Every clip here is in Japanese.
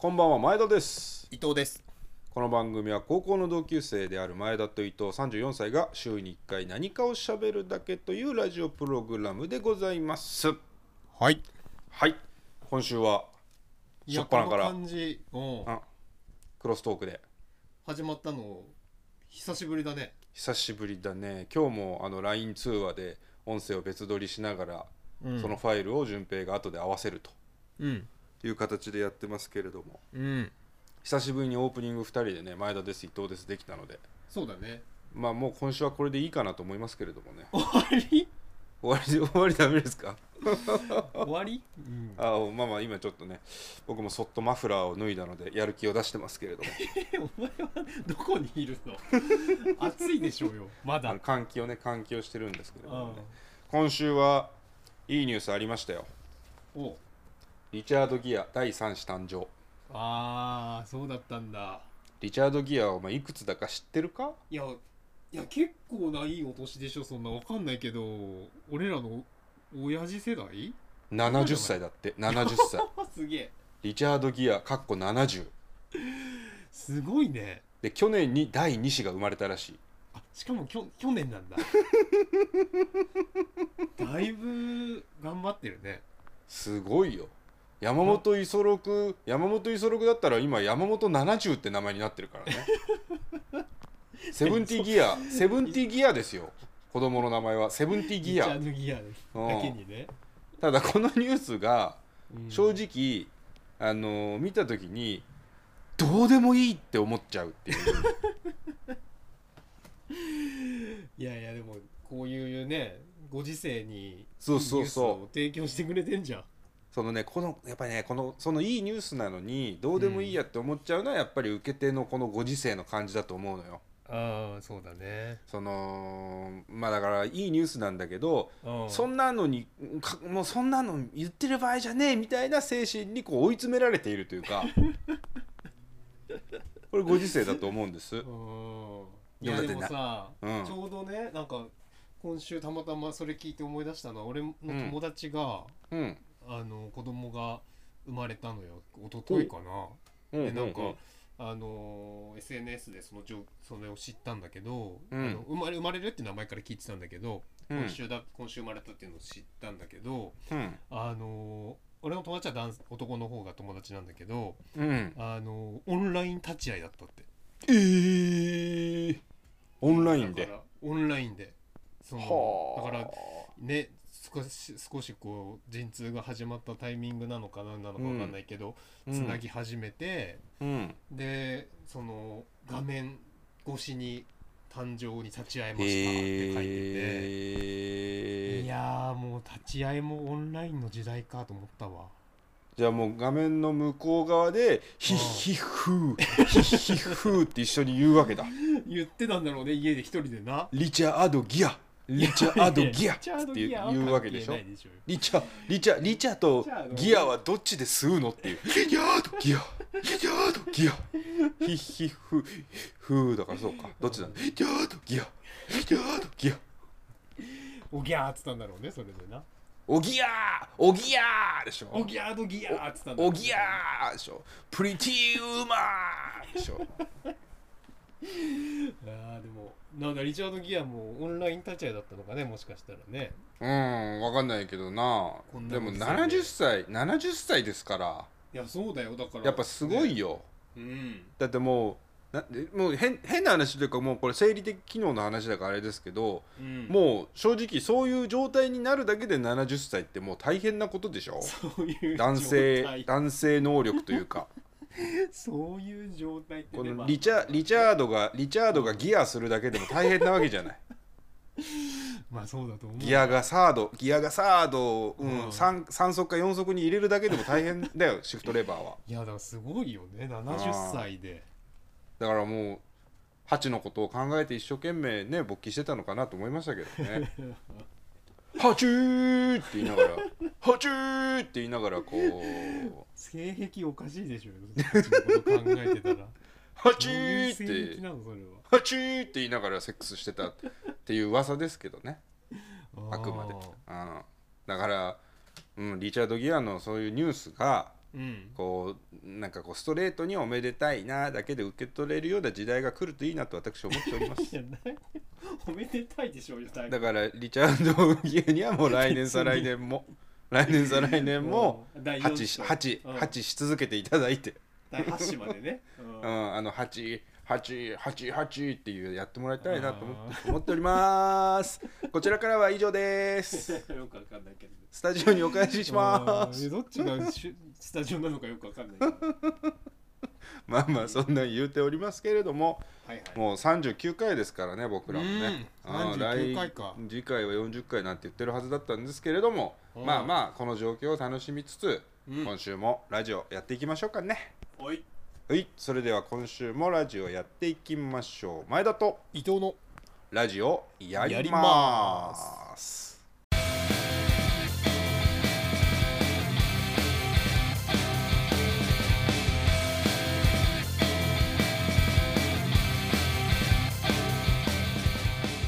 こんばんは前田です。伊藤です。この番組は高校の同級生である前田と伊藤34歳が週に1回何かをしゃべるだけというラジオプログラムでございます。はい。はい。今週は初っ端から。この感じうんあクロストークで。始まったの久しぶりだね。久しぶりだね。今日もあの LINE 通話で音声を別撮りしながら、うん。そのファイルを順平が後で合わせると。うんいう形でやってますけれども。うん。久しぶりにオープニング2人でね前田です伊藤ですできたので。そうだね。まあもう今週はこれでいいかなと思いますけれどもね。終わり？終わり 終わりダメですか？終わり？うん。あまあまあ今ちょっとね僕もそっとマフラーを脱いだのでやる気を出してますけれども。お前はどこにいるの？暑いでしょうよまだ。換気をね換気をしてるんですけれどもあね今週はいいニュースありましたよ。おリチャード・ギア第3子誕生。あーそうだったんだ。リチャード・ギアお前いくつだか知ってるか？いやいや結構ないいお年でしょそんな。わかんないけど俺らの親父世代？70歳だって。70歳。あ すげえ。リチャード・ギアかっこ70すごいね。で去年に第2子が生まれたらしい。あしかもきょ去年なんだ。だいぶ頑張ってるね。すごいよ山本五十六山本五十六だったら今山本70って名前になってるからね。セブンティギアセブンティギアですよ。子供の名前は。セブンティギア。ね、ただこのニュースがうん。正直、あの見た時にどうでもいいって思っちゃうっていう。いやいやでもこういうねご時世にそうそうそう。いいニュースを提供してくれてんじゃんそのねこのやっぱりねこのそのいいニュースなのにどうでもいいやって思っちゃうのはやっぱり受け手のこのご時世の感じだと思うのよ。ああそうだね、そのまあだからいいニュースなんだけど、うん、そんなのにかもうそんなの言ってる場合じゃねえみたいな精神にこう追い詰められているというか これご時世だと思うんです。うん。いやでもさ、うん。ちょうどねなんか今週たまたまそれ聞いて思い出したのは俺の友達が、うんあの子供が生まれたのよ。一昨日かな、う。んでなんか、うんあの SNS でその情それを知ったんだけど、うん。あの生まれ生まれるって名前から聞いてたんだけど、うん。今週だ今週生まれたっていうのを知ったんだけどうん。あの俺の友達は男男の方が友達なんだけどうん。あのオンライン立ち会いだったって。えー、オンラインで。だからオンラインで。そのはあ。だからね少し少しこう陣痛が始まったタイミングなのか何なのか分かんないけど、うん。つなぎ始めて、うん。でその画面越しに誕生に立ち会えましたって書いてて、えー、いやーもう立ち会いもオンラインの時代かと思ったわ。じゃあもう画面の向こう側で「ヒッヒッフーヒッヒッフー」って一緒に言うわけだ。言ってたんだろうね家で一人でな。リチャード・ギアリチャード・ギアリチャードってギアは言うわけでしょ。リチャリチャリチャとギアはどっちで吸うのっていう。リチャード・ギア。リチャード・ギア。ヒッヒッフーフーだからそうか。どっちだ？リチャード・ギア。リチャード・ギア。おぎゃーっつったんだろうねそれでな。おぎゃーおぎゃーでしょ。おぎゃードギャーっつったんだろうね。おぎゃーでしょ。プリティウーマーでしょ。あーでもなんだリチャード・ギアもオンライン立ち会いだったのかねもしかしたらね。うん分かんないけどな。でもご時世で70歳70歳ですから。いやそうだよだから。やっぱすごいよ、よ、うん。だってもうなもう変変な話というかもうこれ生理的機能の話だからあれですけど、うん、もう正直そういう状態になるだけで70歳ってもう大変なことでしょ？そういう男状性態男性能力というか そういう状態ってこのリチャリチャードがリチャードがギアするだけでも大変なわけじゃない。まあそうだと思う。ギアがサードギアがサードを、うんうん。3, 3速か4速に入れるだけでも大変だよ シフトレバーは。いやだからすごいよね70歳で。だからもうハチのことを考えて一生懸命ね勃起してたのかなと思いましたけどねハチーって言いながらハチーって言いながらこう。性癖おかしいでしょ。そっちのこと考えてたら。ハチどういうーって。ハチーって言いながらセックスしてたっていう噂ですけどね。あくまで、うん、だから、うん、リチャード・ギアのそういうニュースがうん。こうなんかこうストレートにおめでたいなだけで受け取れるような時代が来るといいなと私は思っております。おめでたいでしょうよ大だからリチャード・ギアにはもう来年再来年も 来年再来年もうん第8 4章八うん。八し続けていただいて、第8子までね、うん。うん、あの8 8 8 8っていうやってもらいたいなと思って思っております。こちらからは以上です。よくわかんないけど。スタジオにお返しします。うん。どっちがスタジオなのかよくわかんない まあまあそんなん言うておりますけれどもはいはい。もう39回ですからね僕らもね。うん。うん39回か。来次回は40回なんて言ってるはずだったんですけれどもうん。まあまあこの状況を楽しみつつうん。今週もラジオやっていきましょうかね。おいはいそれでは今週もラジオやっていきましょう。前田と伊藤のラジオやりやりまます。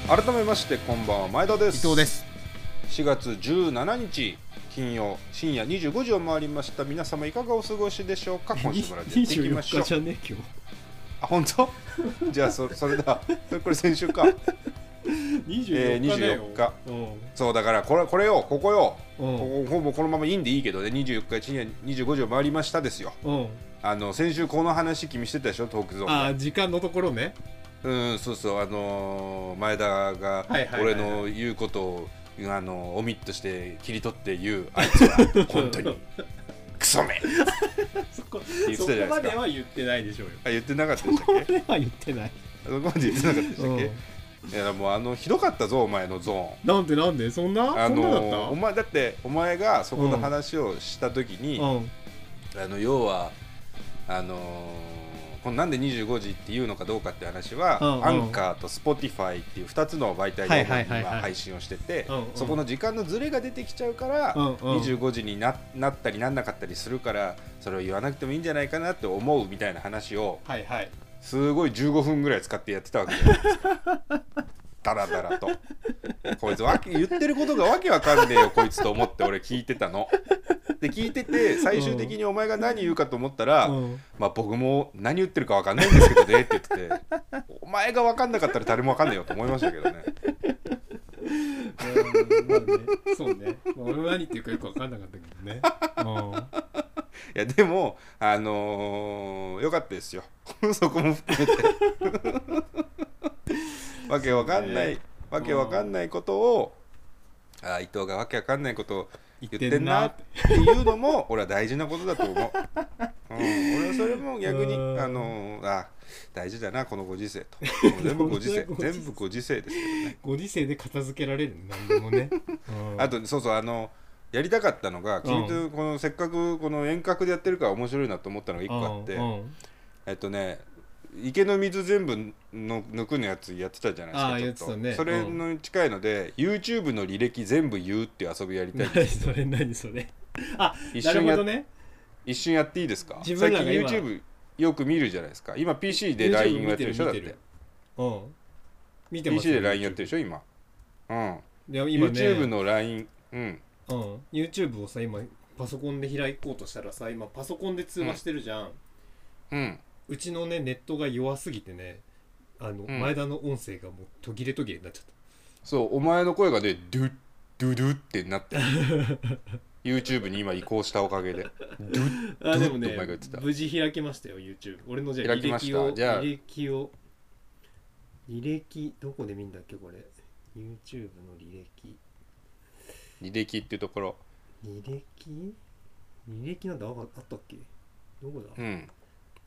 改めましてこんばんは前田です。伊藤です4月17日金曜深夜25時を回りました。皆様いかがお過ごしでしょうか？今週もラジオやっていきましょう。24日じゃね今あ本当？じゃあそそれだ。これ先週か。日24日だよ、24日。うん。そうだからこれこれよここよ、うん。ほぼこのままいいんでいいけどね。24日深夜25時を回りましたですよ。うん。あの先週この話君してたでしょ？トークゾーンあー時間のところね。うんそうそう。あのー前田がはいはいはい。俺の言うことをあのオミットして切り取って言うあいつは 本当にクソめ そこそこまでは言ってないでしょうよ。あ言ってなかったでしたっけ？そこまでは言ってない。そこまで言ってなかったでしたっけ、うん。いやもうあのひどかったぞお前のゾーン。なんでなんで？そんな？あそんなだのお前だってお前がそこの話をした時に、うん。あの要はあのーこのなんで25時っていうのかどうかって話は、うんうん。アンカーと Spotify っていう2つの媒体はいで今はいはい。はい配信をしててうんうん。そこの時間のズレが出てきちゃうから、うんうん。25時にななったりなんなかったりするからそれを言わなくてもいいんじゃないかなって思うみたいな話をはいはい。すごい15分ぐらい使ってやってたわけじゃないですか。ダラダラと。こいつわけ言ってることがわけわかんねえよこいつと思って俺聞いてたの。で聞いてて最終的にお前が何言うかと思ったら、うん。まあ僕も何言ってるかわかんないんですけどねって言っててお前がわかんなかったら誰もわかんねえよと思いましたけどね。うん。まあねそうね。まあ俺も何言ってるかよく分かんなかったけどね。いやでもあのーよかったですよ。そこも含めてわけわかんない、ね。わけわかんないことをあ伊藤がわけわかんないことを言ってんなって。いうのも 俺は大事なことだと思う、うん、俺はそれも逆にうん。あのーあ大事だなこのご時世と。全部ご時世全部ご時世ですけどね。ご時世で片付けられる何でもね、うん。あとそうそうあのやりたかったのが君とこのせっかくこの遠隔でやってるから面白いなと思ったのが一個あって、うん。うん。えっとね池の水全部の抜くのやつやってたじゃないですかね。それの近いので、YouTube の履歴全部言うっていう遊びやりたいんで 何すそれ何それ。あ一瞬やね。一瞬やっていいですか？自最近 YouTube よく見るじゃないですか。今 PC で LINE をやってるでしょだっ見てうん。見てます PC で LINE やってるでしょ今。うん。で今ね YouTube の LINE うん。うん。YouTube をさ今パソコンで開こうとしたらさ今パソコンで通話してるじゃん、うん。うちのねネットが弱すぎてねあの、うん。前田の音声がもう途切れ途切れになっちゃっそうお前の声がねドゥッドゥドゥってなってる。YouTube に今移行したおかげで。ドゥッた あでもねどうってお前が言ってた。無事開けましたよ YouTube 俺のじゃあ履開きました。じゃあ。履歴を履歴どこで見んだっけこれ。YouTube の履歴。履歴っていうところ。履歴？履歴なんてああったっけ？どこだ、うん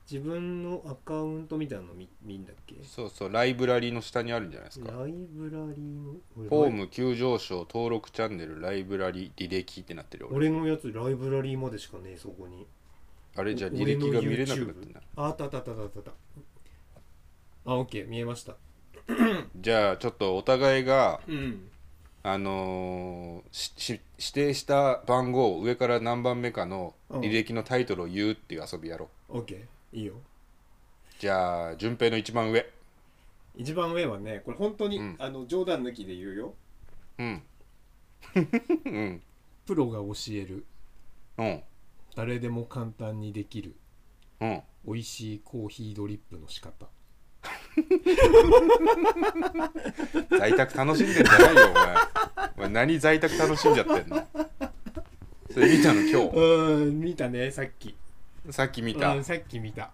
自分のアカウントみたいなの見見んだっけ？そうそうライブラリの下にあるんじゃないですか。ライブラリーの俺フォーム急上昇登録チャンネルライブラリ履歴ってなってるよ俺。俺のやつライブラリーまでしかねえそこに。あれじゃあ履歴が見れなくなってんだああったあったあったあったあった。あオッケー見えました。じゃあちょっとお互いがうん。あのーしし指定した番号上から何番目かの履歴のタイトルを言うっていう遊びやろう。オッケーいいよ。じゃあ順平の一番上。一番上はねこれ本当に、うん。あの冗談抜きで言うよ。うん。うん。プロが教える。うん。誰でも簡単にできる。うん。美味しいコーヒードリップの仕方。在宅楽しんでんじゃないよお前。お前何在宅楽しんじゃってんの？それ見たの今 うん見たねさっき。日さっき見た。うんさっき見た。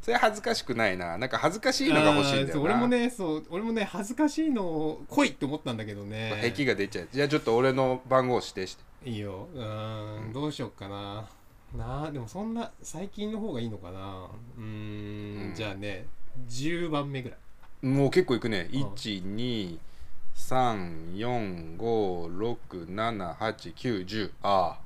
それ恥ずかしくないな。なんか恥ずかしいのが欲しいんだよ俺もねそう俺もね恥ずかしいの来いって思ったんだけどね。壁が出ちゃう。じゃあちょっと俺の番号指定して。いいよ。うーん。どうしよっかな。なあでもそんな最近の方がいいのかな。うーんうん。じゃあね10番目ぐらい。もう結構いくね。うん。12345678910ああ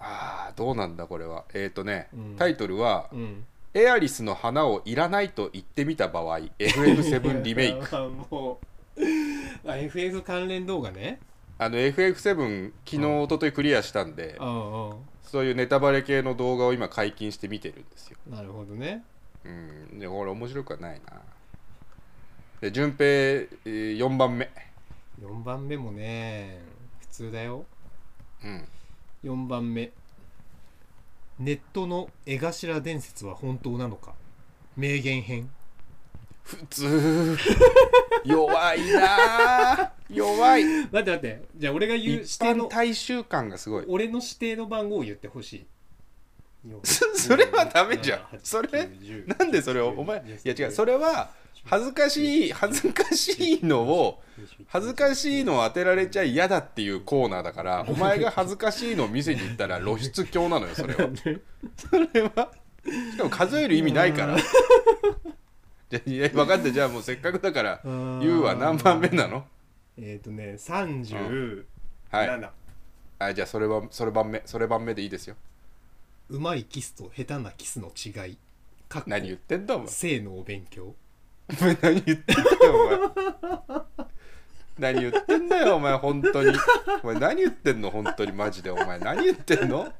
あーどうなんだこれは。えっ、ー、とね、うん。タイトルはうん「エアリスの花をいらないと言ってみた場合 FF7 リメイク」クもうあ FF 関連動画ね。あの FF7 昨日うん一昨日クリアしたんでそういうネタバレ系の動画を今解禁して見てるんですよ。なるほどね。うん。でこれ面白くはないな。で順平、えー、4番目。4番目もね普通だよ。うん4番目。ネットの絵頭伝説は本当なのか？名言編。普通。弱いなあ弱い。待って待って。じゃあ俺が言う指一定の般大衆感がすごい。俺の指定の番号を言ってほしい。よ それはダメじゃん。7それ？9 10なんでそれ？をお前いや違うそれは 恥ずかしい恥ずかしいのを恥ずかしいのを当てられちゃ嫌だっていうコーナーだから お前が恥ずかしいのを見せに行ったら露出狂なのよそれは。それは。しかも数える意味ないから。じゃあいや分かった。じゃあもうせっかくだから言うは何番目なの？えっ、ー、とね37、はいあじゃあそれはそれ番目それ番目でいいですよ。うまいキスと下手なキスの違い。何言ってんだお前。性のお勉強お前。何言ってんだよお前。何言ってんだよお前本当に。お前何言ってんの本当に。マジでお前。何言ってんの？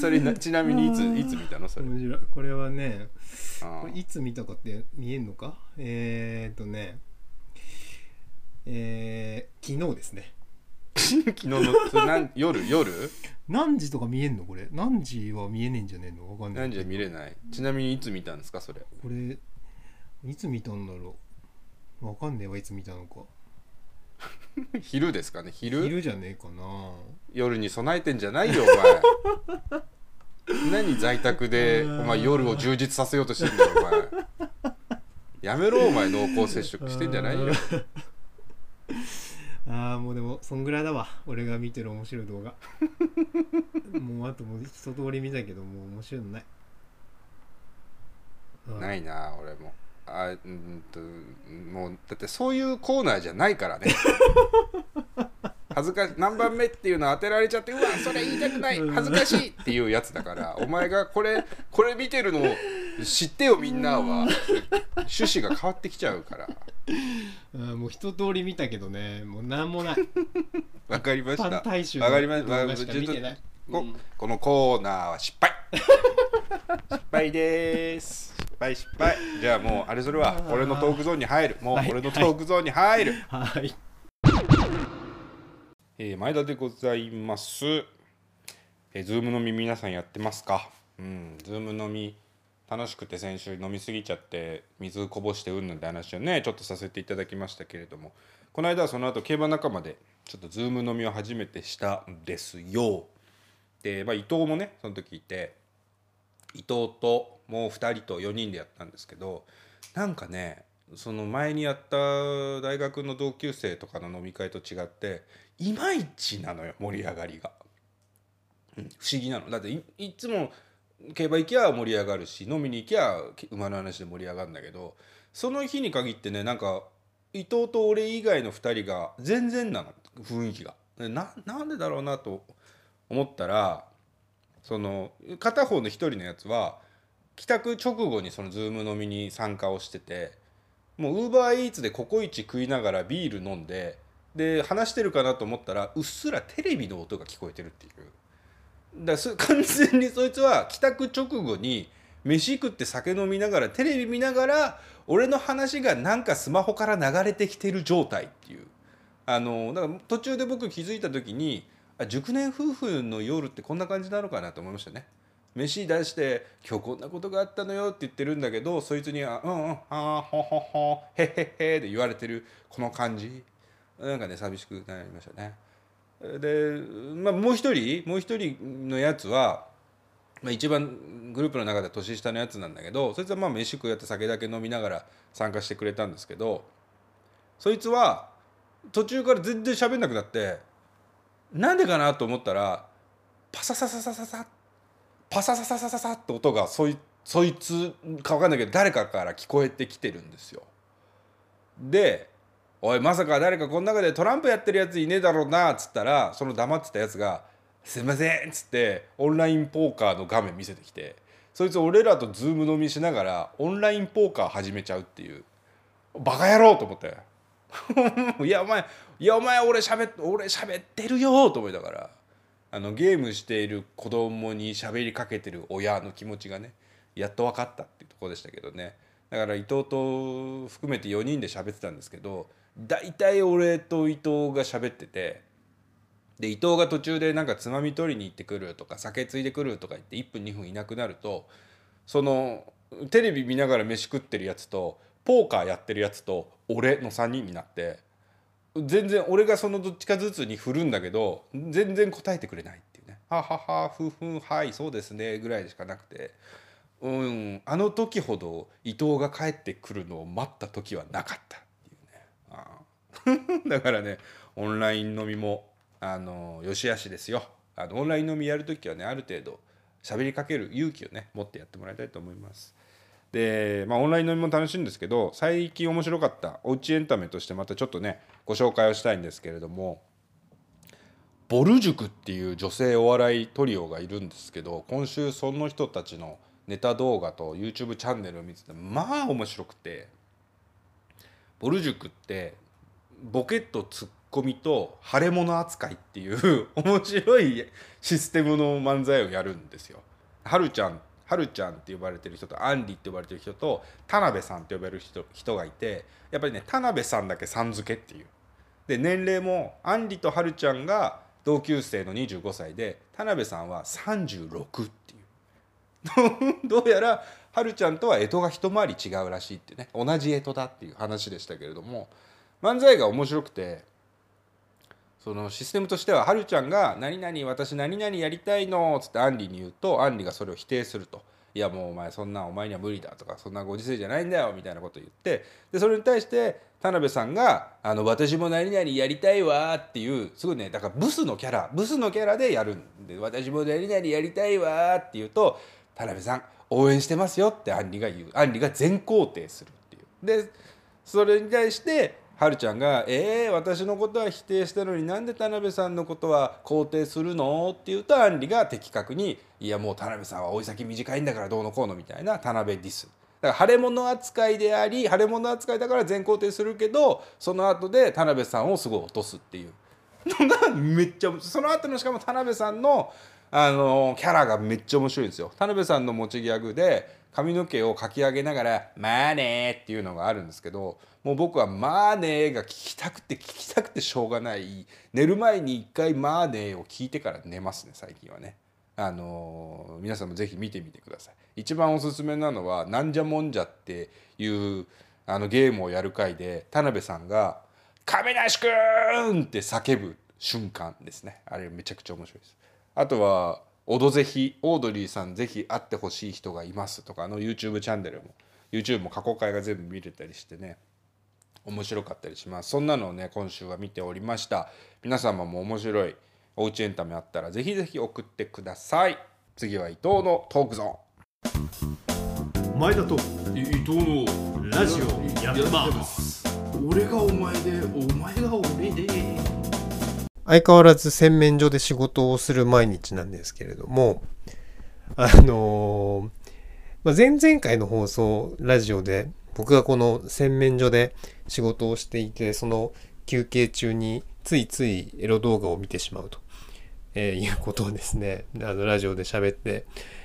それちなみにいついつ見たのそれ？面白い。これはねあこれいつ見たかって見えんのか？えっ、ー、とねえー、昨日ですね。昨日の夜？夜？何時とか見えんの？これ。何時は見えねえんじゃねえの？わかんない。何時は見れない。ちなみにいつ見たんですかそれ？これいつ見たんだろう？わかんねえわいつ見たのか。昼ですかね昼？昼じゃねえかな。夜に備えてんじゃないよお前。何在宅でお前夜を充実させようとしてんだよお前。やめろお前濃厚接触してんじゃないよ。ああもうでもそんぐらいだわ。俺が見てる面白い動画。もうあともう一通り見たけどもう面白いのない。ないいな俺もあうんともうだってそういうコーナーじゃないからね。恥ずかし何番目っていうの当てられちゃってうわそれ言いたくない恥ずかしいっていうやつだから お前がこれこれ見てるのを知ってよみんなは。趣旨が変わってきちゃうから。あーもう一通り見たけどね。もうなんもない。わかりました。わかりました。見てない。こうん。このコーナーは失敗。失敗です。失敗失敗。じゃあもうあれそれは俺のトークゾーンに入る。もうはい。俺のトークゾーンに入る、はい。えー前田でございます。えー、ズーム飲み皆さんやってますか？うん、ズーム飲み楽しくて先週飲みすぎちゃって水こぼしてうんぬんって話をねちょっとさせていただきましたけれども。この間はその後競馬仲間でちょっとズーム飲みを初めてしたんですよ。で、まあ、伊藤もねその時いて伊藤ともう2人と4人でやったんですけどなんかねその前にやった大学の同級生とかの飲み会と違っていまいちなのよ盛り上がりが、不思議なの。だっていいつも競馬行きゃ盛り上がるし飲みに行きゃ馬の話で盛り上がるんだけどその日に限ってねなんか伊藤と俺以外の2人が全然なの雰囲気が。ななんでだろうなと思ったらその片方の一人のやつは帰宅直後にそのズーム飲みに参加をしててもうウーバーイーツでココイチ食いながらビール飲んでで話してるかなと思ったらうっすらテレビの音が聞こえてるっていう。だからす 完全にそいつは帰宅直後に飯食って酒飲みながらテレビ見ながら俺の話がなんかスマホから流れてきてる状態っていう。あのだから途中で僕気づいた時にあ熟年夫婦の夜ってこんな感じなのかなと思いましたね。飯出して「今日こんなことがあったのよ」って言ってるんだけどそいつには「うんうんあほほほへへへ」で言われてるこの感じ。なんかね寂しくなりましたね。で、まあ、もう一人もう一人のやつは、まあ、一番グループの中で年下のやつなんだけどそいつはまあ飯食うやって酒だけ飲みながら参加してくれたんですけどそいつは途中から全然喋んなくなってなんでかなと思ったらパササササササパササササササって音がそいそいつか分かんないけど誰かから聞こえてきてるんですよ。で「おいまさか誰かこの中でトランプやってるやついねえだろうな」っつったらその黙ってたやつが「すいません」っつってオンラインポーカーの画面見せてきてそいつ俺らとズーム飲みしながらオンラインポーカー始めちゃうっていうバカ野郎と思って いやお前いやお前俺しゃべ俺喋ってるよと思いながらあのゲームしている子供に喋りかけてる親の気持ちがねやっと分かったっていうとこでしたけどね。だから伊藤と含めて4人で喋ってたんですけど大体俺と伊藤が喋っててで伊藤が途中でなんかつまみ取りに行ってくるとか酒ついでくるとか言って1分2分いなくなるとそのテレビ見ながら飯食ってるやつとポーカーやってるやつと俺の3人になって全然俺がそのどっちかずつに振るんだけど全然答えてくれないっていうね「はははふふんはいそうですね」ぐらいしかなくて。うんあの時ほど伊藤が帰ってくるのを待った時はなかったっていうね。だからねオンライン飲みもあのよしあしですよ。あのオンライン飲みやる時はねある程度喋りかける勇気をね持ってやってもらいたいと思います。で、まあ、オンライン飲みも楽しいんですけど最近面白かったおうちエンタメとしてまたちょっとねご紹介をしたいんですけれどもボル塾っていう女性お笑いトリオがいるんですけど今週その人たちのネタ動画と YouTube チャンネルを見ててまあ面白くてボル塾ってボケとツッコミと腫れ物扱いっていう面白いシステムの漫才をやるんですよ。はるちゃんはるちゃんって呼ばれてる人とアンリって呼ばれてる人と田辺さんって呼ばれる人人がいてやっぱりね田辺さんだけさん付けっていう。で年齢もアンリとはるちゃんが同級生の25歳で田辺さんは36っていう。どうやらはるちゃんとは干支が一回り違うらしいってね同じ干支だっていう話でしたけれども漫才が面白くてそのシステムとしてははるちゃんが「何々私何々やりたいの」っつってアンリに言うとアンリがそれを否定すると「いやもうお前そんなお前には無理だ」とか「そんなご時世じゃないんだよ」みたいなことを言ってでそれに対して田辺さんが「あの私も何々やりたいわ」っていうすごいねだからブスのキャラブスのキャラでやるんで「私も何々やりたいわ」って言うと「田辺さん応援してますよ」ってアンリが言う。アンリが全肯定するっていう。でそれに対してはるちゃんが「えー、私のことは否定したのになんで田辺さんのことは肯定するの?」って言うとアンリが的確に「いやもう田辺さんは追い先短いんだからどうのこうの」みたいな田辺ディス。だから腫れ物扱いであり腫れ物扱いだから全肯定するけどその後で田辺さんをすごい落とすっていうのがめっちゃその後のしかも田辺さんのあのキャラがめっちゃ面白いんですよ。田辺さんの持ちギャグで髪の毛をかき上げながら「まあね」っていうのがあるんですけどもう僕は「まあね」が聞きたくて聞きたくてしょうがない寝る前に一回「まあね」を聞いてから寝ますね最近はね。あの皆さんもぜひ見てみてください。一番おすすめなのは「なんじゃもんじゃ」っていうあのゲームをやる回で田辺さんが「亀梨くん!」って叫ぶ瞬間ですねあれめちゃくちゃ面白いです。あとは「オドぜひオードリーさんぜひ会ってほしい人がいます」とかあの YouTube チャンネルも YouTube も過去回が全部見れたりしてね面白かったりします。そんなのをね今週は見ておりました。皆様も面白いおうちエンタメあったらぜひぜひ送ってください。次は伊藤のトークゾ前田とーン伊藤のラジオやってます。俺がお前でお前が俺で相変わらず洗面所で仕事をする毎日なんですけれどもあのーま、前々回の放送ラジオで僕がこの洗面所で仕事をしていてその休憩中についついエロ動画を見てしまうと、えーいうことをですねあのラジオで喋って、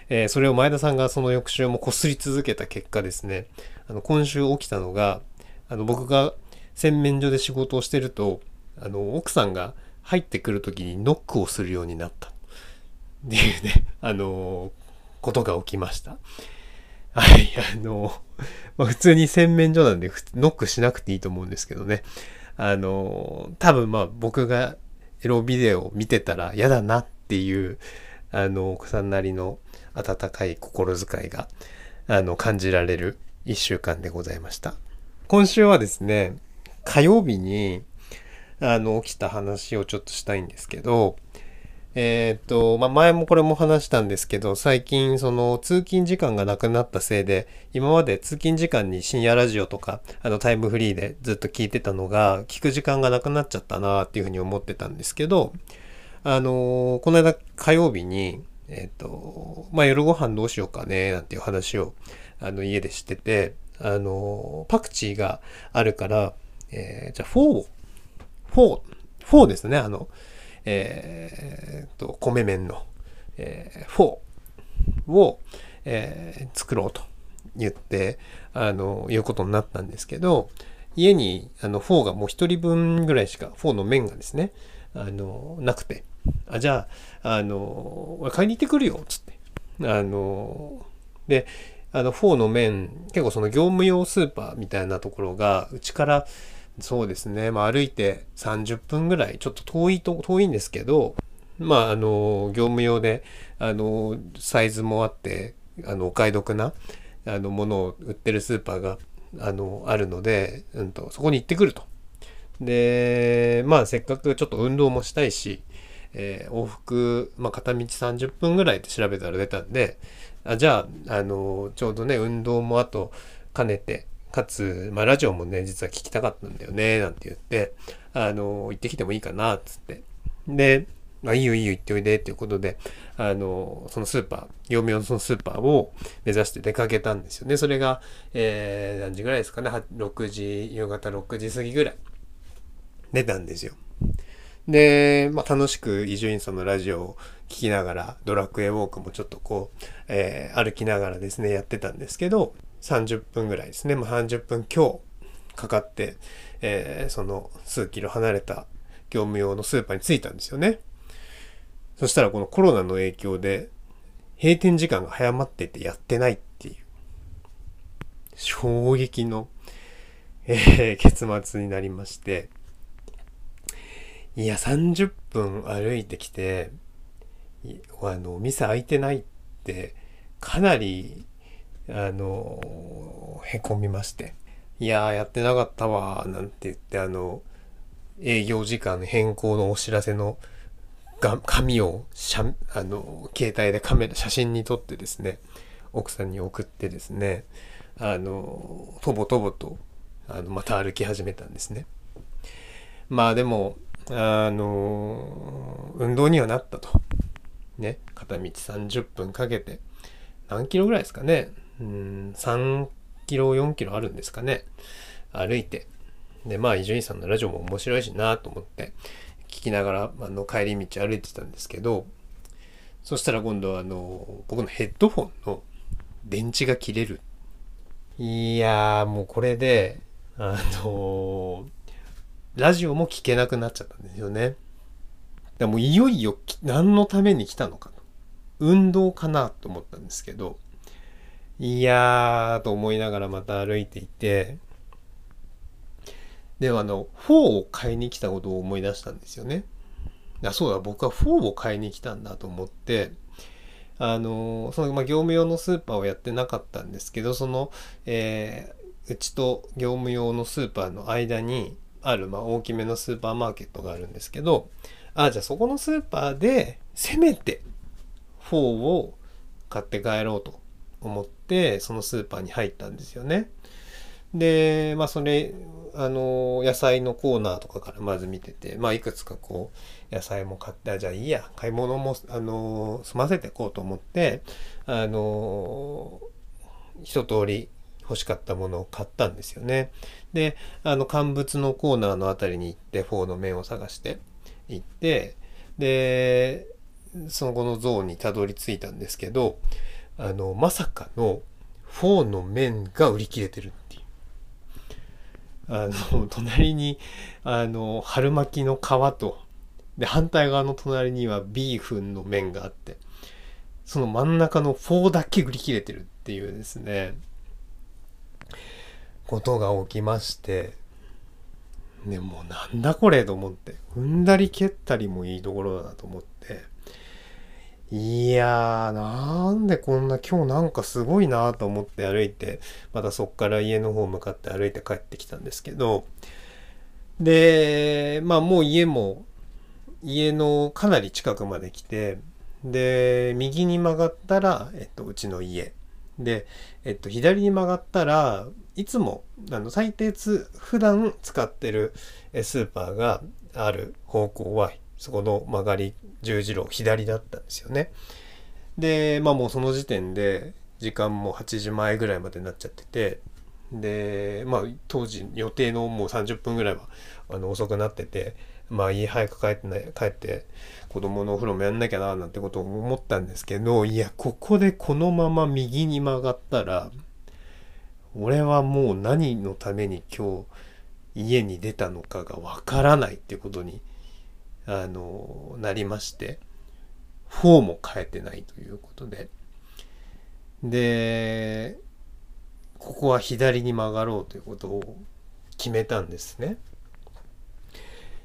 えーそれを前田さんがその翌週もこすり続けた結果ですねあの今週起きたのがあの僕が洗面所で仕事をしてるとあの奥さんが入ってくる時にノックをするようになったっていうね、あのことが起きました。はい、あのまあ、普通に洗面所なんでノックしなくていいと思うんですけどね。あの多分まあ僕がエロビデオを見てたら嫌だなっていう、あの、奥さんなりの温かい心遣いが、あの、感じられる一週間でございました。今週はですね、火曜日に、あの、起きた話をちょっとしたいんですけど、えっ、と、まあ、前もこれも話したんですけど、最近その通勤時間がなくなったせいで、今まで通勤時間に深夜ラジオとか、あのタイムフリーでずっと聞いてたのが、聞く時間がなくなっちゃったなっていうふうに思ってたんですけど、あのこの間火曜日に、えっ、と、まあ、夜ご飯どうしようかね、なんていう話を、あの、家でしてて、あのパクチーがあるから、え、じゃあ、フォーを、フォー、ですね、あの、えー、と、米麺の、えー、フォーを、えー、作ろうと言って、あの、いうことになったんですけど、家に、あの、フォーがもう一人分ぐらいしか、フォーの麺がですね、あの、なくて、あ、じゃあ、あの、俺買いに行ってくるよ、つって。あの、で、あの、フォーの麺、結構その業務用スーパーみたいなところが、うちからそうですね。まあ歩いて30分ぐらい、ちょっと遠いと、遠いんですけど、まああの、業務用で、あの、サイズもあって、あの、お買い得な、あの、ものを売ってるスーパーが、あの、あるので、うんと、そこに行ってくると。で、まあせっかくちょっと運動もしたいし、えー、往復、まあ片道30分ぐらいで調べたら出たんで、あじゃあ、あの、ちょうどね、運動もあと兼ねて、かつ、まあ、ラジオもね、実は聞きたかったんだよね、なんて言って、あの、行ってきてもいいかな、つって。で、あ、いいよいいよ行っておいでっていうことで、あの、そのスーパー、業務用のそのスーパーを目指して出かけたんですよね。それが、えー、何時ぐらいですかね、6時、夕方6時過ぎぐらい、出たんですよ。で、まあ、楽しく伊集院さんのラジオを聞きながら、ドラクエウォークもちょっとこう、えー、歩きながらですね、やってたんですけど、30分ぐらいですね。もう30分強かかって、えー、その数キロ離れた業務用のスーパーに着いたんですよね。そしたらこのコロナの影響で閉店時間が早まっててやってないっていう衝撃の、えー、結末になりまして、いや、30分歩いてきて、あの、お店開いてないって、かなりあの、へこみまして、いややってなかったわなんて言って、あの、営業時間変更のお知らせのが紙をしゃあの携帯でカメラ写真に撮ってですね奥さんに送ってですねあのとぼとぼとあのまた歩き始めたんですね。まあでもあの運動にはなったと。ね片道30分かけて何キロぐらいですかね。うん3キロ4キロあるんですかね。歩いて。でまあ伊集院さんのラジオも面白いしなと思って聞きながらあの帰り道歩いてたんですけどそしたら今度はあの僕のヘッドフォンの電池が切れる。いやーもうこれであのラジオも聞けなくなっちゃったんですよね。でもいよいよ何のために来たのかと。運動かなと思ったんですけどいやーと思いながらまた歩いていて、であの、4を買いに来たことを思い出したんですよね。あそうだ、僕は4を買いに来たんだと思って、あの、その、まあ、業務用のスーパーをやってなかったんですけど、その、えー、うちと業務用のスーパーの間にある、まあ、大きめのスーパーマーケットがあるんですけど、あ、じゃあそこのスーパーで、せめて4を買って帰ろうと思ってそのスーパーに入ったんですよね。でまあそれあの野菜のコーナーとかからまず見ててまあいくつかこう野菜も買ってじゃあいいや買い物もあの済ませていこうと思ってあの一通り欲しかったものを買ったんですよね。であの乾物のコーナーの辺りに行ってフォーの麺を探して行ってでその後のゾーンにたどり着いたんですけどあの、まさかのフォーの麺が売り切れてるっていう。あの、隣に、あの、春巻きの皮と、で反対側の隣にはビーフンの麺があってその真ん中のフォーだけ売り切れてるっていうですねことが起きましてねもうなんだこれと思って踏んだり蹴ったりもいいところだなと思っていやーなんでこんな今日なんかすごいなと思って歩いてまたそっから家の方向かって歩いて帰ってきたんですけどでまあもう家も家のかなり近くまで来てで右に曲がったら、えっと、うちの家。で、えっと、左に曲がったらいつもあの最低つ普段使ってるスーパーがある方向はそこの曲がり十字路左だったんですよね。でまあもうその時点で時間も8時前ぐらいまでになっちゃっててでまあ当時予定のもう30分ぐらいはあの遅くなっててまあ家早く帰ってない帰って子供のお風呂もやんなきゃななんてことを思ったんですけどいやここでこのまま右に曲がったら俺はもう何のために今日家に出たのかがわからないってことにあのなりまして4も変えてないということで。でここは左に曲がろうということを決めたんですね。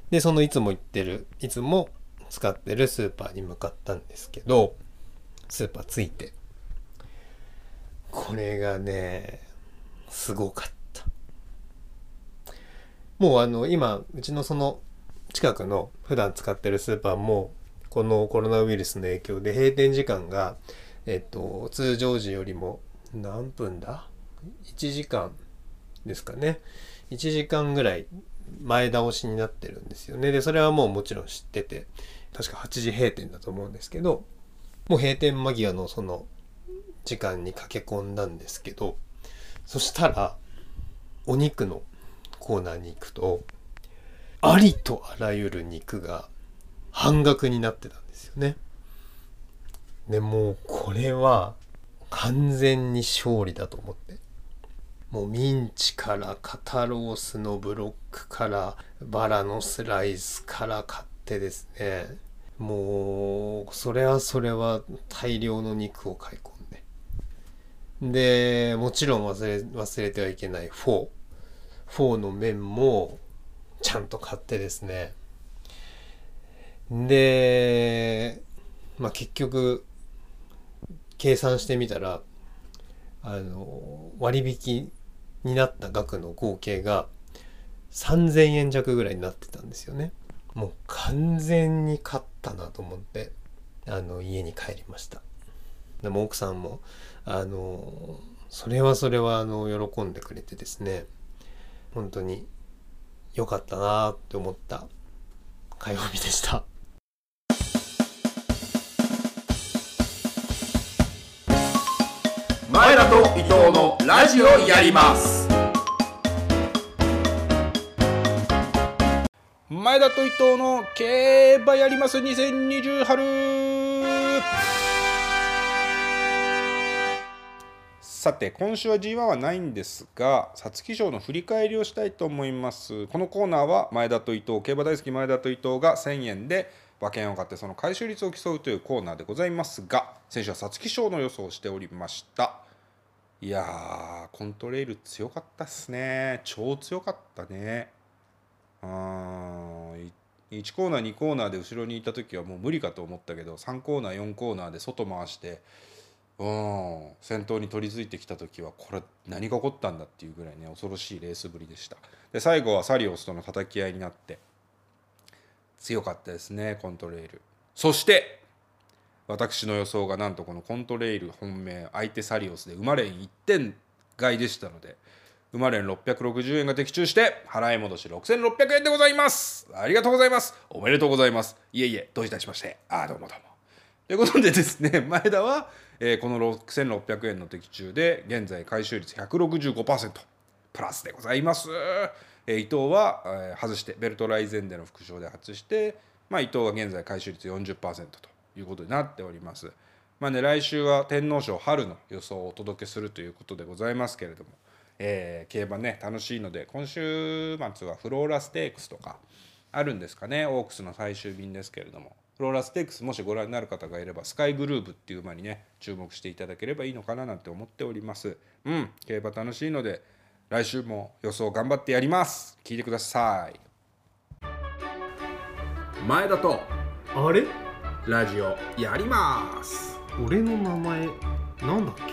でそのいつも行ってるいつも使ってるスーパーに向かったんですけどスーパー着いて。これがねすごかった。もうあの今うちのその近くの普段使ってるスーパーもこのコロナウイルスの影響で閉店時間がえっと通常時よりも何分だ？1時間ですかね。1時間ぐらい前倒しになってるんですよね。でそれはもうもちろん知ってて確か8時閉店だと思うんですけどもう閉店間際のその時間に駆け込んだんですけどそしたらお肉のコーナーに行くとありとあらゆる肉が半額になってたんですよね。でもうこれは完全に勝利だと思って。もうミンチから肩ロースのブロックからバラのスライスから買ってですね。もうそれはそれは大量の肉を買い込んで。でもちろん忘れ忘れてはいけないフォー。フォーの麺もちゃんと買ってですね。でまあ結局計算してみたらあの割引になった額の合計が3000円弱ぐらいになってたんですよね。もう完全に勝ったなと思ってあの家に帰りました。でも奥さんもあのそれはそれはあの喜んでくれてですね。本当に良かったなって思った火曜日でした。前田と伊藤のラジオやります。前田と伊藤の競馬やります。2020春さて今週は G1 はないんですが皐月賞の振り返りをしたいと思います。このコーナーは前田と伊藤競馬大好き前田と伊藤が1000円で馬券を買ってその回収率を競うというコーナーでございますが先週は皐月賞の予想をしておりました。いやーコントレイル強かったっすね。超強かったね。うん1コーナー2コーナーで後ろにいた時はもう無理かと思ったけど3コーナー4コーナーで外回してうん。先頭に取り付いてきた時はこれ何が起こったんだっていうぐらいね恐ろしいレースぶりでした。で最後はサリオスとの叩き合いになって強かったですねコントレイル。そして私の予想がなんとこのコントレイル本命相手サリオスで馬連1点買いでしたので馬連660円が的中して払い戻し6600円でございます。ありがとうございます。おめでとうございます。いえいえどういたしまして。ああどうもどうも。ということでですね 前田は、えー、この6600円の的中で現在回収率165%プラスでございます、えー、伊藤は、えー、外してベルトライゼンでの副賞で外して、まあ、伊藤は現在回収率40%ということになっております。まあね来週は天皇賞春の予想をお届けするということでございますけれどもえー、競馬ね楽しいので今週末はフローラステークスとかあるんですかね。オークスの最終便ですけれども。ローラステークスもしご覧になる方がいればスカイグルーブっていう馬にね注目していただければいいのかななんて思っております。うん競馬楽しいので来週も予想頑張ってやります。聞いてください。前田とあれ？ラジオやります。俺の名前なんだっけ？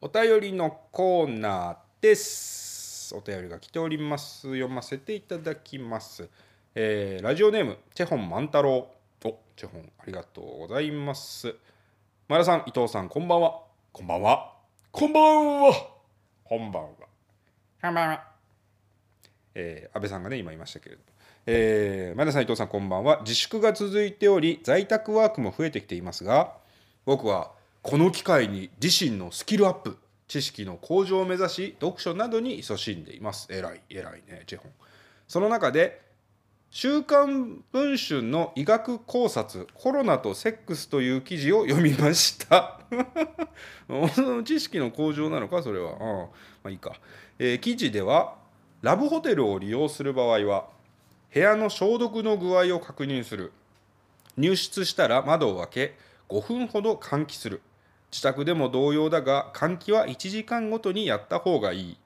お便りのコーナーですお便りが来ております。読ませていただきます、えーラジオネームチェホン万太郎。おチェホンありがとうございます。前田さん伊藤さんこんばんは。こんばんは。こんばんは。こんばんは。こんばんは。えー安倍さんがね今言いましたけれども、えー前田さん伊藤さんこんばんは。自粛が続いており在宅ワークも増えてきていますが僕はこの機会に自身のスキルアップ知識の向上を目指し読書などに勤しんでいます。偉い偉いねチェホン。その中で「週刊文春」の医学考察「コロナとセックス」という記事を読みました。知識の向上なのかそれは、うん、まあいいか、えー記事ではラブホテルを利用する場合は部屋の消毒の具合を確認する。入室したら窓を開け5分ほど換気する。自宅でも同様だが換気は1時間ごとにやった方がいい。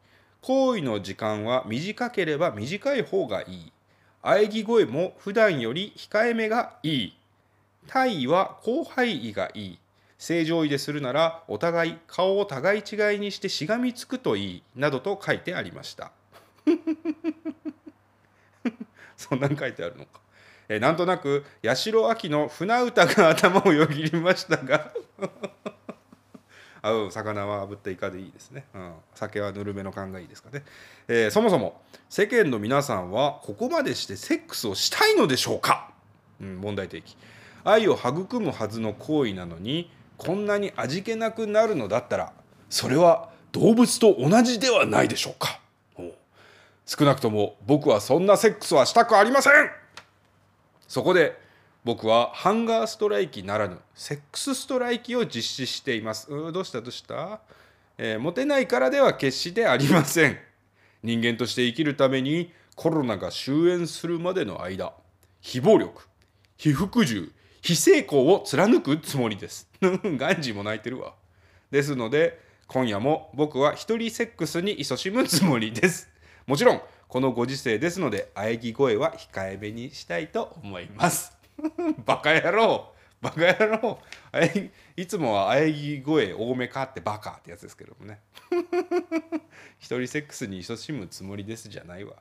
行為の時間は短ければ短い方がいい。喘ぎ声も普段より控えめがいい。体位は広範囲がいい。正常位でするならお互い顔を互い違いにしてしがみつくといい。などと書いてありました。そんなん書いてあるのか。えなんとなく八代亜紀の船歌が頭をよぎりましたが。合う魚は炙ったイカでいいですね、うん、酒はぬるめの勘がいいですかね、えーそもそも世間の皆さんはここまでしてセックスをしたいのでしょうか、うん、問題提起。愛を育むはずの行為なのにこんなに味気なくなるのだったらそれは動物と同じではないでしょうか？少なくとも僕はそんなセックスはしたくありません。そこで僕はハンガーストライキならぬセックスストライキを実施しています。うどうした？どうした、えーモテないからでは決してありません。人間として生きるためにコロナが終焉するまでの間非暴力非服従非成功を貫くつもりです。ガンジーも泣いてるわ。ですので今夜も僕は一人セックスに勤しむつもりです。もちろんこのご時世ですので喘ぎ声は控えめにしたいと思います。バカ野郎。バカ野郎。あいいつもは喘ぎ声多めかってバカってやつですけどもね。一人セックスに勤しむつもりですじゃないわ。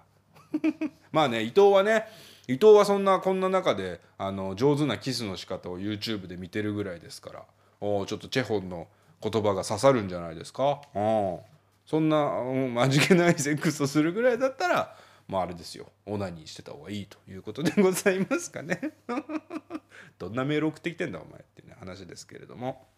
まあね伊藤はね伊藤はそんなこんな中であの上手なキスの仕方を YouTube で見てるぐらいですから。おちょっとチェホンの言葉が刺さるんじゃないですか？うんそんな、うん、味気ないセックスをするぐらいだったらまああれですよ。オナニーしてた方がいいということでございますかね。どんなメール送ってきてんだお前っていう、ね、話ですけれども。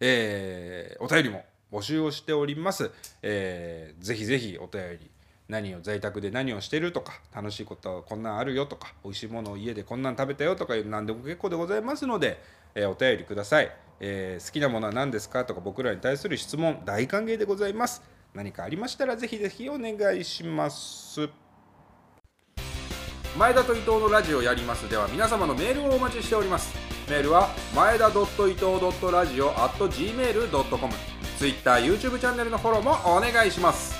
えーお便りも募集をしております、えーぜひぜひお便り何を在宅で何をしてるとか楽しいことはこんなんあるよとか美味しいものを家でこんなん食べたよとかいう何でも結構でございますので、えーお便りください、えー好きなものは何ですかとか僕らに対する質問大歓迎でございます。何かありましたらぜひぜひお願いします。前田と伊藤のラジオやります。では皆様のメールをお待ちしております。メールは前田伊藤ラジオ at gmail.com Twitter、YouTube チャンネルのフォローもお願いします。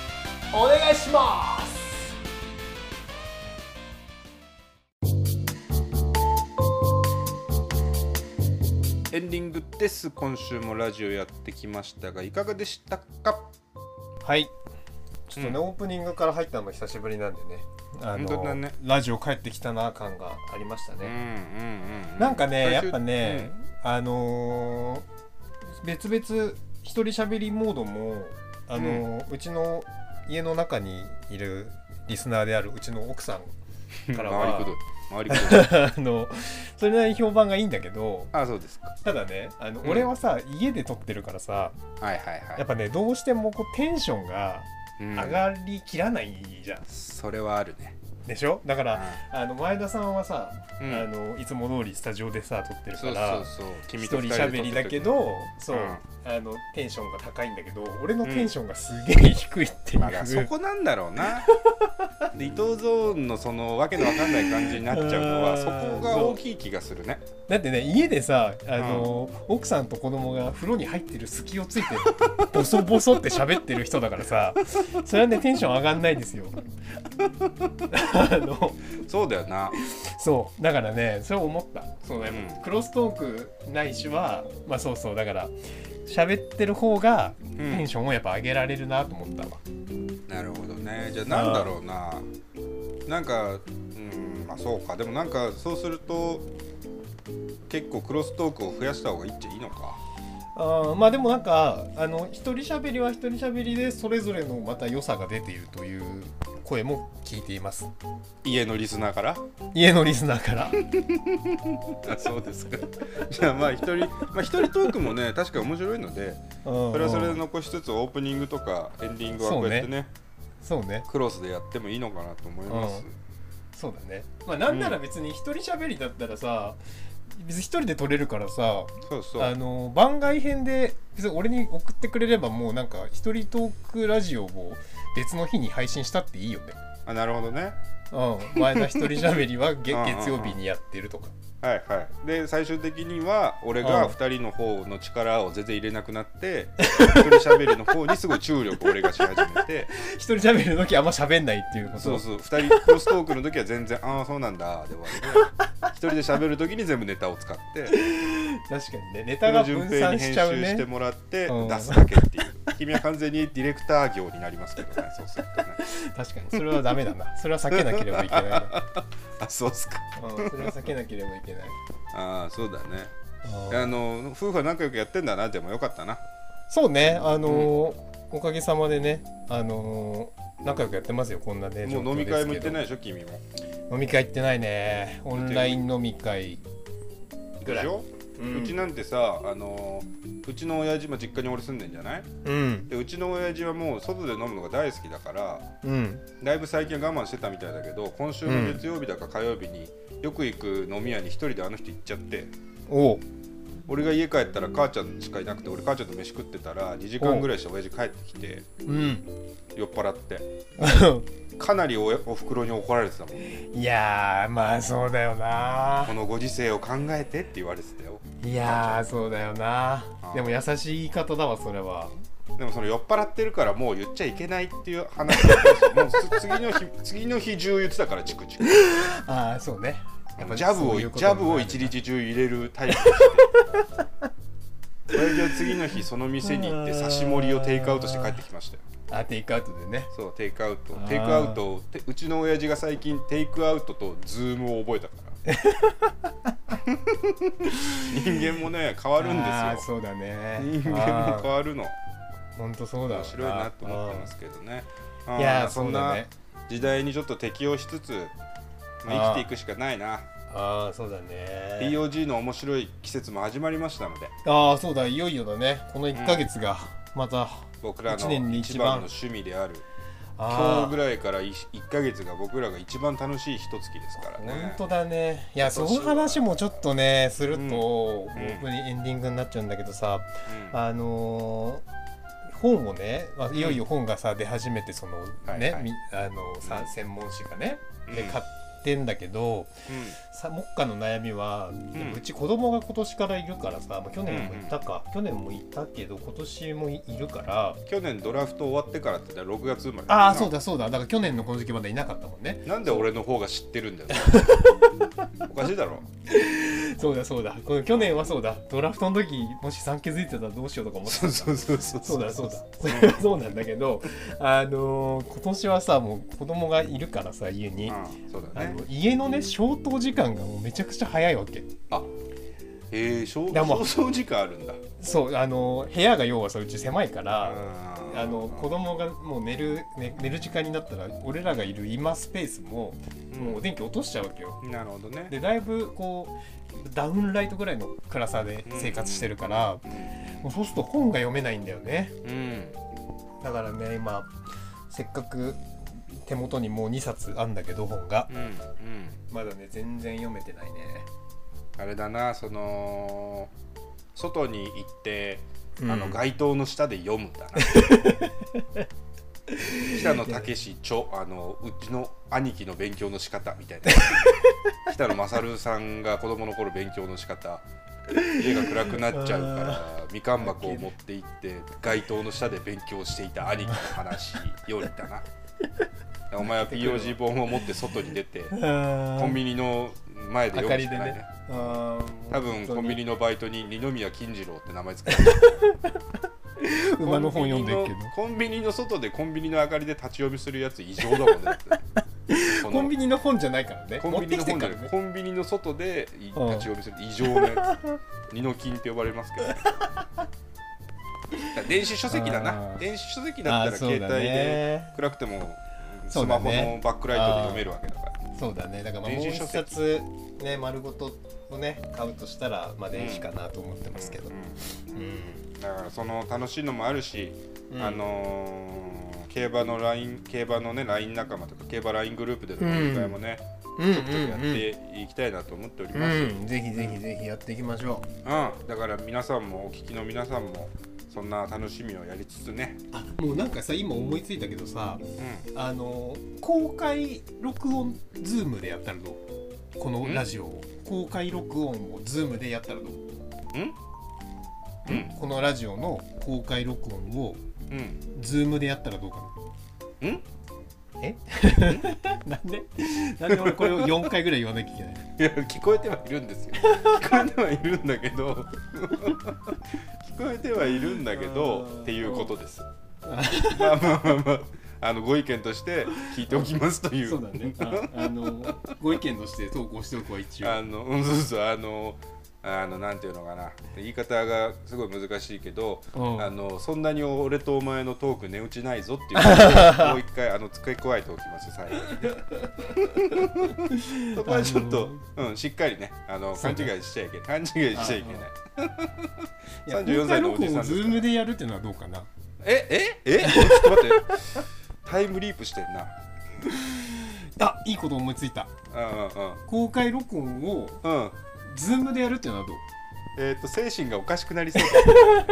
お願いします。エンディングです。今週もラジオやってきましたがいかがでしたか？はい。ちょっとね、オープニングから入ったの久しぶりなんでね。あ本当だね。ラジオ帰ってきたな感がありましたうんうんね、うん。なんかねやっぱね、あのー別々一人喋りモードもあのーうちの家の中にいるリスナーであるうちの奥さんうんからは回りくど。い回りくどいあのそれなりに評判がいいんだけどあそうですか。ただねあの、うん。俺はさ家で撮ってるからさはいはいはい。やっぱねどうしてもこうテンションがうん。上がりきらないじゃん、それはあるねでしょ？だからあの前田さんはさ、うん。あのいつも通りスタジオでさ撮ってるから一人で撮って人喋りだけどそう、うん。あのテンションが高いんだけど俺のテンションがすげえ低いっていう、まだそこなんだろうな。で伊藤ゾーンのそのわけのわかんない感じになっちゃうのはうん。そこが大きい気がするねだってね家でさあの、奥さんと子供が風呂に入ってる隙をついて ボソボソって喋ってる人だからさそれはねテンション上がんないですよ。あのそうだよな。そう。だからねそれ思った。そうね、うん。クロストークないしはまあそうそう。だから喋ってる方がうテンんションをやっぱ上げられるなと思ったわ、なるほどね。じゃあなんだろうな。なんかうんまあそうか。でもなんかそうすると結構クロストークを増やした方がいいっちゃいいのか。あーまあでもなんかあの一人喋りは一人喋りでそれぞれのまた良さが出ているという声も聞いています。家のリスナーから？家のリスナーから。あ そうですか。じゃあまあ一人まあ一人トークもね確か面白いのでそそれはそれで残しつつオープニングとかエンディングはこうやってねそうね。クロスでやってもいいのかなと思います、そうだね。まあなんなら別に一人喋りだったらさ、別に一人で撮れるからさそうそう。あの番外編で別に俺に送ってくれればもうなんか一人トークラジオを別の日に配信したっていいよね。あなるほどね。うん前田一人喋りは 月曜日にやってるとかはいはい。で最終的には俺うん。が2人の方の力を全然入れなくなって一人喋りの方にすごい注力を俺がし始めて。一人喋りの時あんま喋んないっていうこと？そうそう。2人クロストークの時は全然ああそうなんだで終わりで一人で喋る時に全部ネタを使って。確かにね。ネそタが分散平に編しちゃうね。集してもらってうん。出すだけっていう君は完全にディレクター業になりますけどね。そうするとね。確かにそれはダメだな。それは避けなければいけない。な、あそうっすか。うん、それは避けなければいけない。ああそうだね。うん。あの夫婦は仲良くやってんだな。でもよかったな。そうね。あのーおかげさまでねあのー仲良くやってますよ。こんなねもう飲み会も行ってないいでしょ君も。飲み会行ってないね。オンライン飲み会ぐらい。でしょ？うちなんてさあのうちの親父も実家に俺住んでんじゃない？うん。でうちの親父はもう外で飲むのが大好きだからうん。だいぶ最近は我慢してたみたいだけど今週の月曜日だか火曜日によく行く飲み屋に一人であの人行っちゃって俺が家帰ったら母ちゃんしかいなくて俺母ちゃんと飯食ってたら2時間ぐらいして親父帰ってきてうん。酔っ払って。かなりおおふくろに怒られてたもん。いやーまあそうだよな。このご時世を考えてって言われてたよいやーそうだよな。でも優しい言い方だわそれは。でもその酔っ払ってるからもう言っちゃいけないっていう話だったしもうつ次の日次の日中言ってたからチクチク。ああそうね。やっぱジャブをジャブを一日中入れるタイプとして。親父は次の日その店に行って刺し盛りをテイクアウトして帰ってきましたよ。あテイクアウトでね。そうテイクアウト。テイクアウトうちの親父が最近テイクアウトとズームを覚えたから 人間もね変わるんですよ。そうだね。人間も変わるの。本当そうだ面白いなと思ってますけどね。いやーそんな時代にちょっと適応しつつ、まあ、生きていくしかないな。ああそうだね。POG の面白い季節も始まりましたので。ああそうだいよいよだね。この1ヶ月がまた、僕らの一年に一一番番の趣味である今あ日ぐらいから 1, ヶ月が僕らが一番楽しい一月ですから本ね当だね。いやその話もちょっとねすると、うん。オープニエンディングになっちゃうんだけどさ、うん。あのー本をね、まあ、いよいよ本がさ出始めてそのね、はいはい。みあのさうん。専門誌がね、でうん。買ってんだけどさ目下の悩みは、でもうち子供が今年からいるからさ、まあ、去年もいたか、去年もいたけど今年もいいるから去年ドラフト終わってからって言ったら6月生まれ。ああそうだだそうだ。だから去年のこの時期まだいなかったもんね。ななんで俺の方が知ってるんだよ。おかしいだろ。そうだそうだ。この去年はそうだ。ドラフトの時もし産気づいてたらどうしようとか思ってた。そうそうそうそうだそうだ。そうなんだけどあのー今年はさもう子供がいるからさ家に、うんそうだあ家のね消灯時間がもうめちゃくちゃ早いわけ。あえー、小いやもう小掃時間あるんだ。そうあの部屋が要はさうち狭いから、ああの子供がもう寝る、ね、寝る時間になったら俺らがいる今スペースも、もう電気落としちゃうわけよ。なるほどね。でだいぶこうダウンライトぐらいの暗さで生活してるから、もうそうすると本が読めないんだよね。うん。だからね今せっかく手元にもう2冊あんだけど本が。うんうん。まだね全然読めてないね。あれだなその外に行って、うん。あの街灯の下で読むだな。北野武ちょあのうちの兄貴の勉強の仕方みたいな。北野勝さんが子供の頃勉強の仕方。家が暗くなっちゃうからみかん箱を持って行って街灯の下で勉強していた兄貴の話よりだな お前は POG 本を持って外に出てココンビニの前で明読むしかないね。多分コンビニのバイトに二宮金次郎って名前つけて 馬の本読んでるけど。コンビニの外でコンビニの明かりで立ち読みするやつ異常だもんね。だって。こ のコンビニの本じゃないからね。コンビニの本で持ってきてるからね。コンビニの外でい立ちうん読みする。異常なやつ。二の金って呼ばれますけど 電子書籍だな。電子書籍だったら携帯でね暗くてもスマホねのバックライトで読めるわけだから。そうだね。だからまあもう一電子書籍。冊ね丸ごとをね買うとしたらまあ電子かなと思ってますけど。うん。うん。だからその楽しいのもあるし、うん。あのー競馬のライン競馬のねライン仲間とか競馬ライングループでの飲み会もね、うんちょっとやっていきたいなと思っておりうます、うん。んぜひぜひぜひやっていきましょだから皆さんもお聞きの皆さんもそんな楽しみをやりつつね、うあもうなんかさ今思いついたけどさうあの公開録音ズームでやったらどう？このラジオを。公開録音をズームでやったらどう？ん？ん？うん。このラジオの公開録音をうん。ズームでやったらどうかな？うん？え？なんで？なんで俺これを4回ぐらい言わなきゃいけないいや聞こえてはいるんですよ。聞こえてはいるんだけど聞こえてはいるんだけどうん。っていうことです。まあまあまあまああのご意見として聞いておきますという。そうだね。ああのご意見として投稿しておくわ一応。あのうんそうそうあのあのなんていうのかな。言い方がすごい難しいけど、うん。あのそんなに俺とお前のトーク値打ちないぞっていうことを もう一回あの付け加えておきます最後に そこはちょっと、うん、しっかりねあの勘違いしちゃいけない。勘違いしちゃいけない。いや34歳のおじさんズームでやるっていうのはどうかな？えええ？ちょっと待って。タイムリープしてんな。あいいこと思いついた。うん公開録音をうんうんうんズームでやるっていうのはどう？えっ、と精神がおかしくなりそう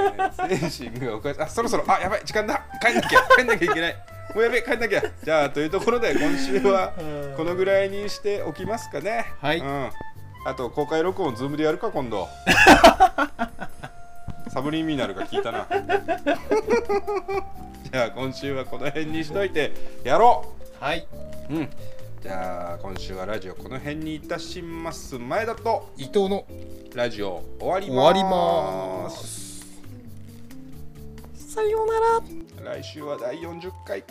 だ、ね、精神がおかしいあそろそろあやばい時間だ。帰んなきゃ帰んなきゃいけない。もうやべえ帰んなきゃ。じゃあというところで今週はこのぐらいにしておきますかね。はい。うん、あと公開録音ズームでやるか今度。サブリミナルが聞いたな。じゃあ今週はこの辺にしといてやろはい、ううんじゃあ今週はラジオこの辺にいたします。前田と伊藤のラジオ終わり終ます。わります。さようなら。来週は第40回